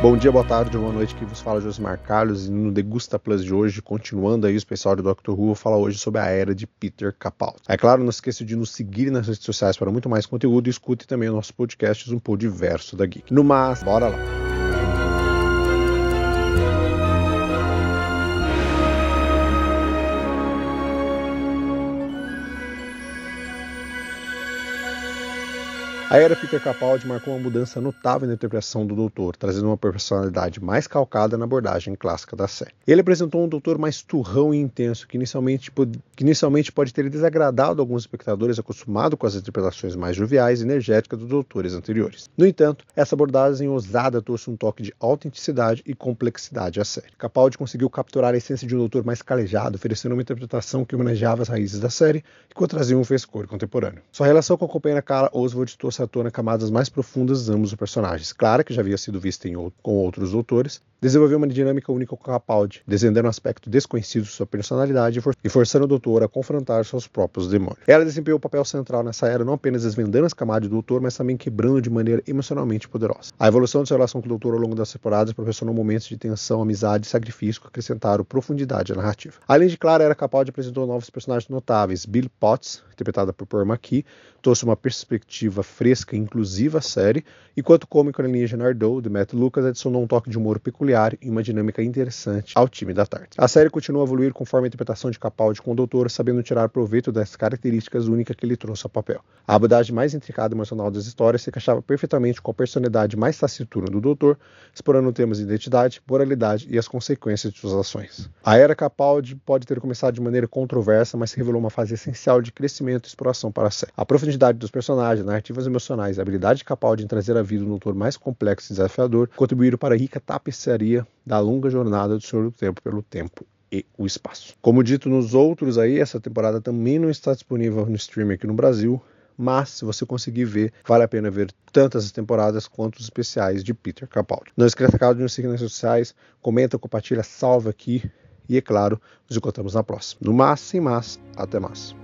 Bom dia, boa tarde, boa noite, que vos fala Josimar Carlos e no Degusta Plus de hoje, continuando aí o especial do Dr. Who, vou falar hoje sobre a era de Peter Capaldi. É claro, não esqueça de nos seguir nas redes sociais para muito mais conteúdo e escute também o nosso podcast, um pouco diverso da Geek. No mais, bora lá! A era Peter Capaldi marcou uma mudança notável na interpretação do Doutor, trazendo uma personalidade mais calcada na abordagem clássica da série. Ele apresentou um Doutor mais turrão e intenso, que inicialmente, que inicialmente pode ter desagradado alguns espectadores acostumados com as interpretações mais joviais e energéticas dos Doutores anteriores. No entanto, essa abordagem ousada trouxe um toque de autenticidade e complexidade à série. Capaldi conseguiu capturar a essência de um Doutor mais calejado, oferecendo uma interpretação que homenageava as raízes da série e que trazia um frescor contemporâneo. Sua relação com a companheira Cara Oswald trouxe à tona camadas mais profundas de ambos os personagens. Clara, que já havia sido vista em, com outros autores, desenvolveu uma dinâmica única com Capaldi, desenhando um aspecto desconhecido de sua personalidade e forçando o doutor a confrontar seus próprios demônios. Ela desempenhou um papel central nessa era, não apenas desvendando as camadas do doutor, mas também quebrando de maneira emocionalmente poderosa. A evolução de sua relação com o doutor ao longo das temporadas proporcionou momentos de tensão, amizade e sacrifício que acrescentaram profundidade à narrativa. Além de Clara, era Capaldi apresentou novos personagens notáveis. Bill Potts, interpretada por Paul McKee, trouxe uma perspectiva fresca e inclusiva à série, enquanto o cômico alienígena Nardou, de Matt Lucas, adicionou um toque de humor peculiar e uma dinâmica interessante ao time da Tart. A série continua a evoluir conforme a interpretação de Capaldi com o Doutor, sabendo tirar proveito das características únicas que ele trouxe ao papel. A abordagem mais intricada e emocional das histórias se encaixava perfeitamente com a personalidade mais taciturna do Doutor, explorando temas de identidade, moralidade e as consequências de suas ações. A era Capaldi pode ter começado de maneira controversa, mas revelou uma fase essencial de crescimento e exploração para a série. A profundidade dos personagens, narrativas emocionais, a habilidade de Capaldi em trazer a vida um Doutor mais complexo e desafiador contribuíram para a rica tapeçaria da longa jornada do Senhor do Tempo pelo tempo e o espaço. Como dito nos outros aí, essa temporada também não está disponível no streaming aqui no Brasil, mas se você conseguir ver, vale a pena ver tanto as temporadas quanto os especiais de Peter Capaldi. Não esqueça de nos seguir nas redes sociais, comenta, compartilha, salva aqui e, é claro, nos encontramos na próxima. No mais, sem mais, até mais.